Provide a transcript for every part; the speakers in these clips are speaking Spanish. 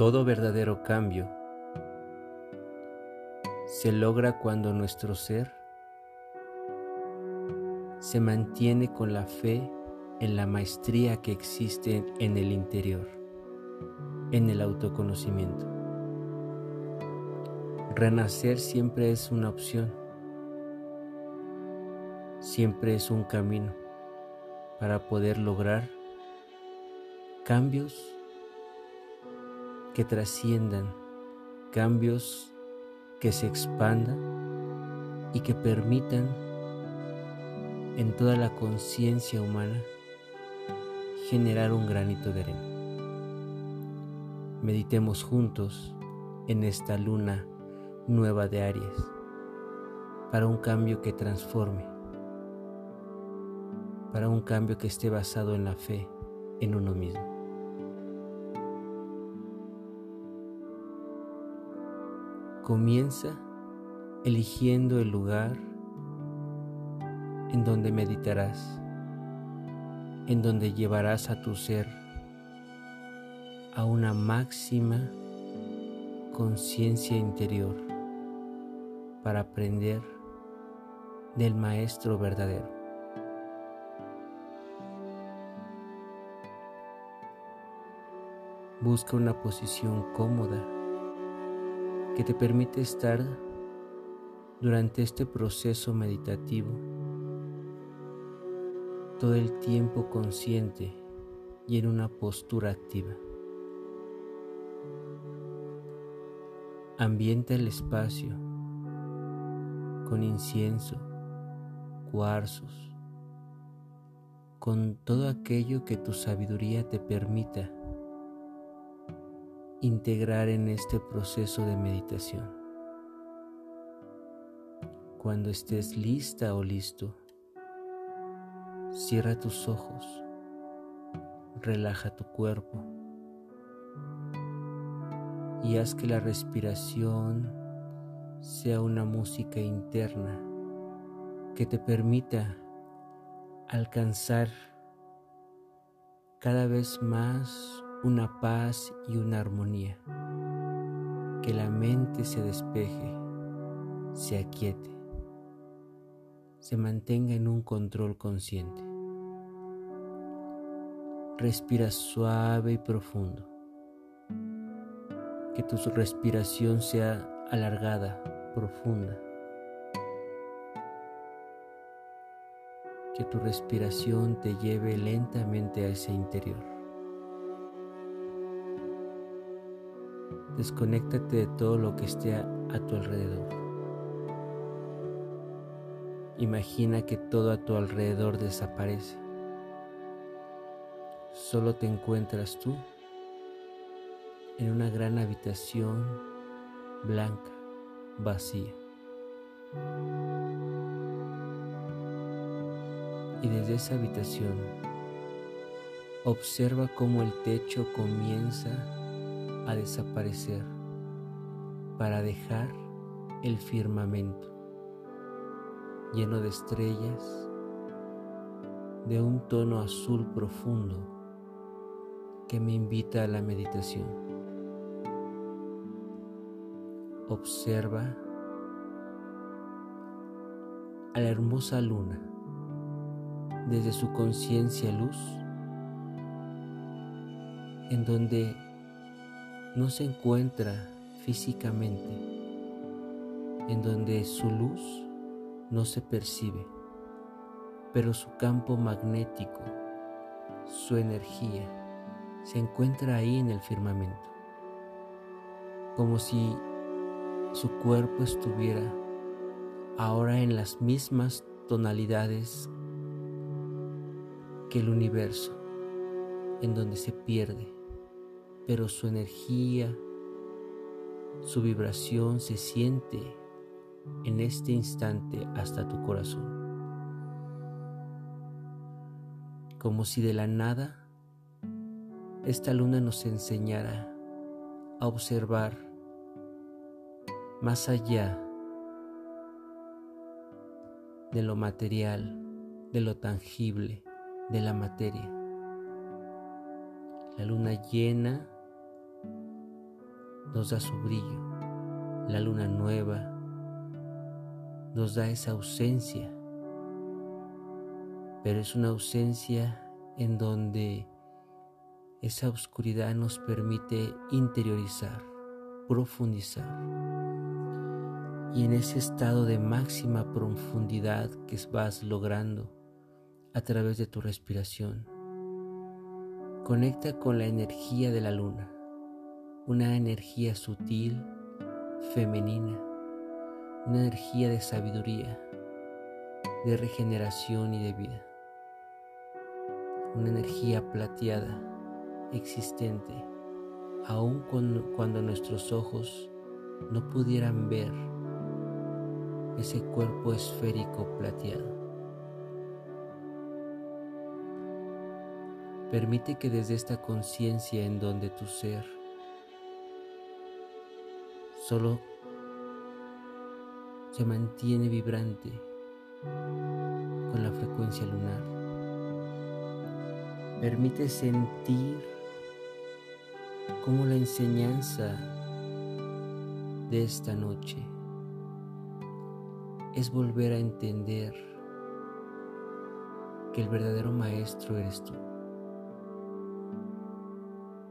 Todo verdadero cambio se logra cuando nuestro ser se mantiene con la fe en la maestría que existe en el interior, en el autoconocimiento. Renacer siempre es una opción, siempre es un camino para poder lograr cambios que trasciendan, cambios que se expandan y que permitan en toda la conciencia humana generar un granito de arena. Meditemos juntos en esta luna nueva de Aries para un cambio que transforme, para un cambio que esté basado en la fe en uno mismo. Comienza eligiendo el lugar en donde meditarás, en donde llevarás a tu ser a una máxima conciencia interior para aprender del Maestro verdadero. Busca una posición cómoda que te permite estar durante este proceso meditativo todo el tiempo consciente y en una postura activa. Ambienta el espacio con incienso, cuarzos, con todo aquello que tu sabiduría te permita integrar en este proceso de meditación. Cuando estés lista o listo, cierra tus ojos, relaja tu cuerpo y haz que la respiración sea una música interna que te permita alcanzar cada vez más una paz y una armonía. Que la mente se despeje, se aquiete, se mantenga en un control consciente. Respira suave y profundo. Que tu respiración sea alargada, profunda. Que tu respiración te lleve lentamente a ese interior. Desconéctate de todo lo que esté a, tu alrededor. Imagina que todo a tu alrededor desaparece. Solo te encuentras tú en una gran habitación blanca, vacía. Y desde esa habitación observa cómo el techo comienza a desaparecer para dejar el firmamento lleno de estrellas de un tono azul profundo que me invita a la meditación. Observa a la hermosa luna desde su conciencia luz en donde no se encuentra físicamente, en donde su luz no se percibe, pero su campo magnético, su energía, se encuentra ahí en el firmamento, como si su cuerpo estuviera ahora en las mismas tonalidades que el universo, en donde se pierde pero su energía, su vibración se siente en este instante hasta tu corazón. Como si de la nada esta luna nos enseñara a observar más allá de lo material, de lo tangible, de la materia. La luna llena nos da su brillo. La luna nueva nos da esa ausencia, pero es una ausencia en donde esa oscuridad nos permite interiorizar, profundizar. Y en ese estado de máxima profundidad que vas logrando a través de tu respiración, conecta con la energía de la luna, una energía sutil, femenina, una energía de sabiduría, de regeneración y de vida, una energía plateada, existente, aun cuando, cuando nuestros ojos no pudieran ver ese cuerpo esférico plateado. Permite que desde esta conciencia en donde tu ser solo se mantiene vibrante con la frecuencia lunar. Permite sentir cómo la enseñanza de esta noche es volver a entender que el verdadero maestro eres tú.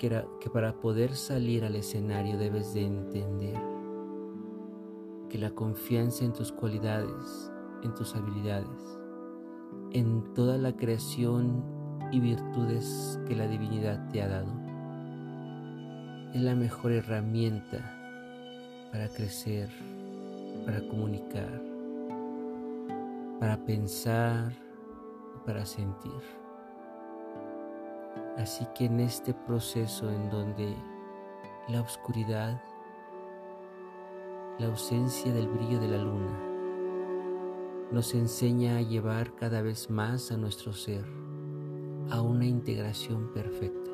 Que, para poder salir al escenario debes de entender que la confianza en tus cualidades, en tus habilidades, en toda la creación y virtudes que la divinidad te ha dado, es la mejor herramienta para crecer, para comunicar, para pensar para sentir. Así que en este proceso en donde la oscuridad, la ausencia del brillo de la luna, nos enseña a llevar cada vez más a nuestro ser a una integración perfecta,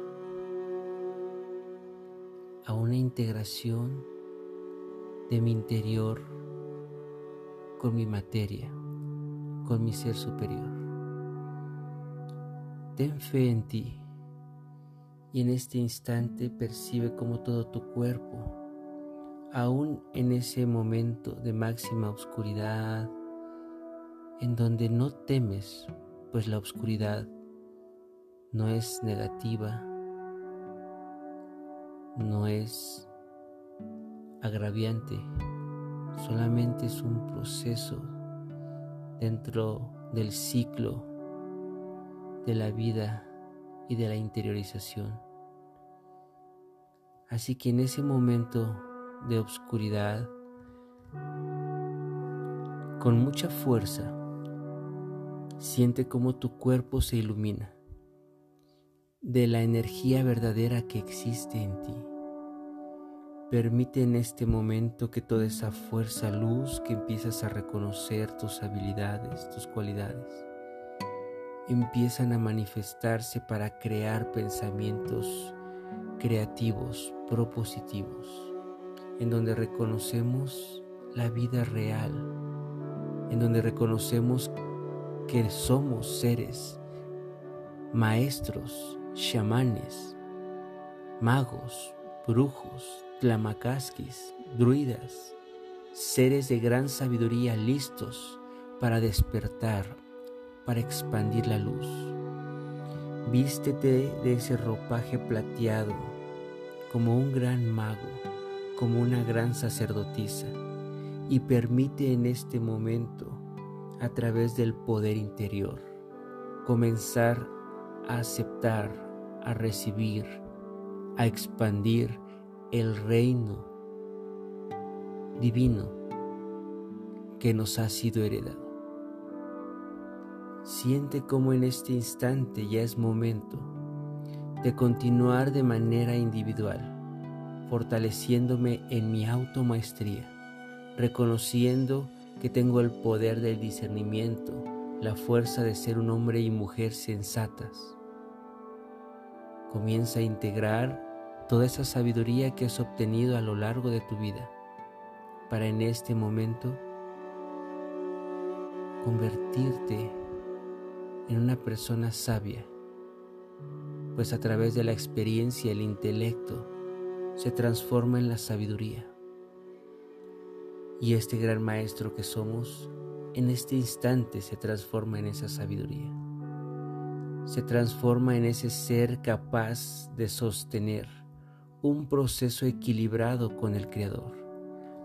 a una integración de mi interior con mi materia con mi ser superior. Ten fe en ti y en este instante percibe como todo tu cuerpo, aún en ese momento de máxima oscuridad, en donde no temes, pues la oscuridad no es negativa, no es agraviante, solamente es un proceso dentro del ciclo de la vida y de la interiorización. Así que en ese momento de oscuridad, con mucha fuerza, siente cómo tu cuerpo se ilumina de la energía verdadera que existe en ti. Permite en este momento que toda esa fuerza luz que empiezas a reconocer tus habilidades, tus cualidades, empiezan a manifestarse para crear pensamientos creativos, propositivos, en donde reconocemos la vida real, en donde reconocemos que somos seres, maestros, chamanes, magos, brujos, tlamacasquis, druidas, seres de gran sabiduría listos para despertar, para expandir la luz. Vístete de ese ropaje plateado como un gran mago, como una gran sacerdotisa, y permite en este momento, a través del poder interior, comenzar a aceptar, a recibir, a expandir el reino divino que nos ha sido heredado. Siente como en este instante ya es momento de continuar de manera individual, fortaleciéndome en mi automaestría, reconociendo que tengo el poder del discernimiento, la fuerza de ser un hombre y mujer sensatas. Comienza a integrar toda esa sabiduría que has obtenido a lo largo de tu vida para en este momento convertirte en una persona sabia, pues a través de la experiencia, el intelecto se transforma en la sabiduría. Y este gran maestro que somos, en este instante se transforma en esa sabiduría. Se transforma en ese ser capaz de sostener un proceso equilibrado con el Creador.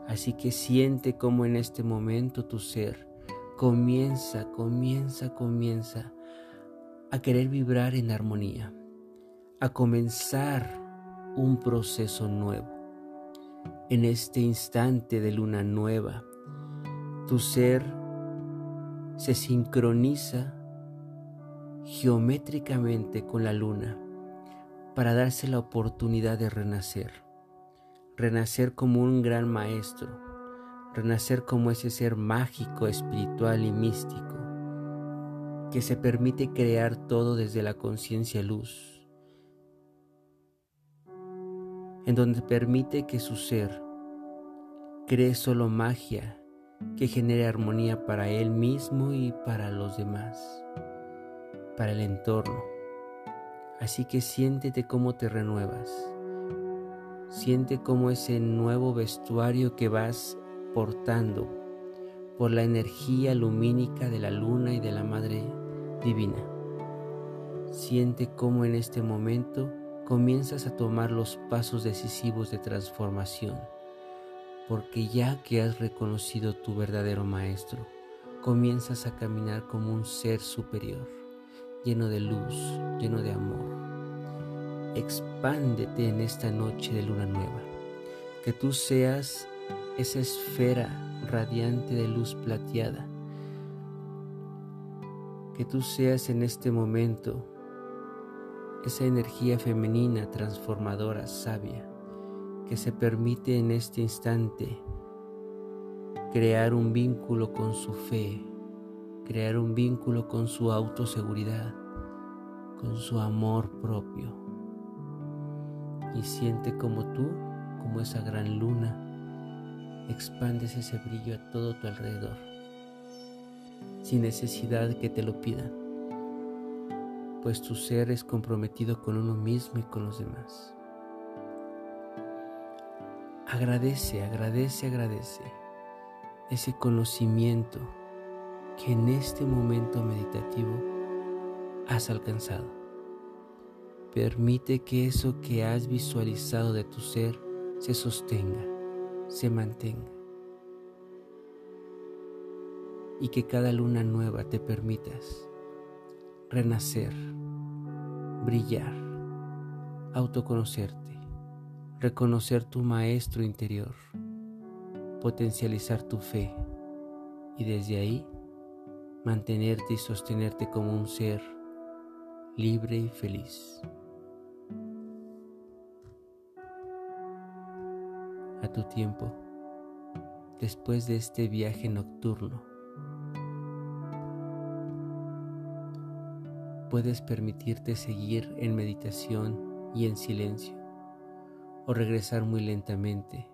Así que siente como en este momento tu ser comienza, comienza, comienza a querer vibrar en armonía, a comenzar un proceso nuevo. En este instante de luna nueva, tu ser se sincroniza geométricamente con la luna para darse la oportunidad de renacer, renacer como un gran maestro, renacer como ese ser mágico, espiritual y místico, que se permite crear todo desde la conciencia luz, en donde permite que su ser cree solo magia que genere armonía para él mismo y para los demás, para el entorno. Así que siéntete cómo te renuevas. Siente cómo ese nuevo vestuario que vas portando por la energía lumínica de la luna y de la Madre Divina. Siente cómo en este momento comienzas a tomar los pasos decisivos de transformación, porque ya que has reconocido tu verdadero Maestro, comienzas a caminar como un ser superior lleno de luz, lleno de amor. Expándete en esta noche de luna nueva, que tú seas esa esfera radiante de luz plateada, que tú seas en este momento esa energía femenina transformadora, sabia, que se permite en este instante crear un vínculo con su fe, crear un vínculo con su autoseguridad, con su amor propio. Y siente como tú, como esa gran luna, expandes ese brillo a todo tu alrededor, sin necesidad que te lo pidan, pues tu ser es comprometido con uno mismo y con los demás. Agradece, agradece, agradece ese conocimiento que en este momento meditativo has alcanzado. Permite que eso que has visualizado de tu ser se sostenga, se mantenga. Y que cada luna nueva te permitas renacer, brillar, autoconocerte, reconocer tu maestro interior, potencializar tu fe y desde ahí mantenerte y sostenerte como un ser libre y feliz. Tu tiempo, después de este viaje nocturno, puedes permitirte seguir en meditación y en silencio o regresar muy lentamente.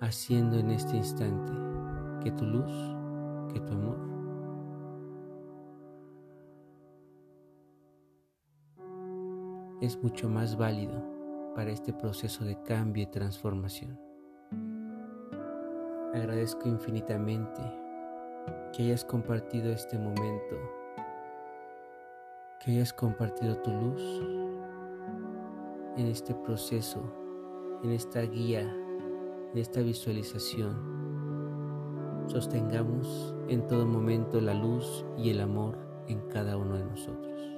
Haciendo en este instante que tu luz, que tu amor, es mucho más válido para este proceso de cambio y transformación. Agradezco infinitamente que hayas compartido este momento, que hayas compartido tu luz en este proceso, en esta guía de esta visualización, sostengamos en todo momento la luz y el amor en cada uno de nosotros.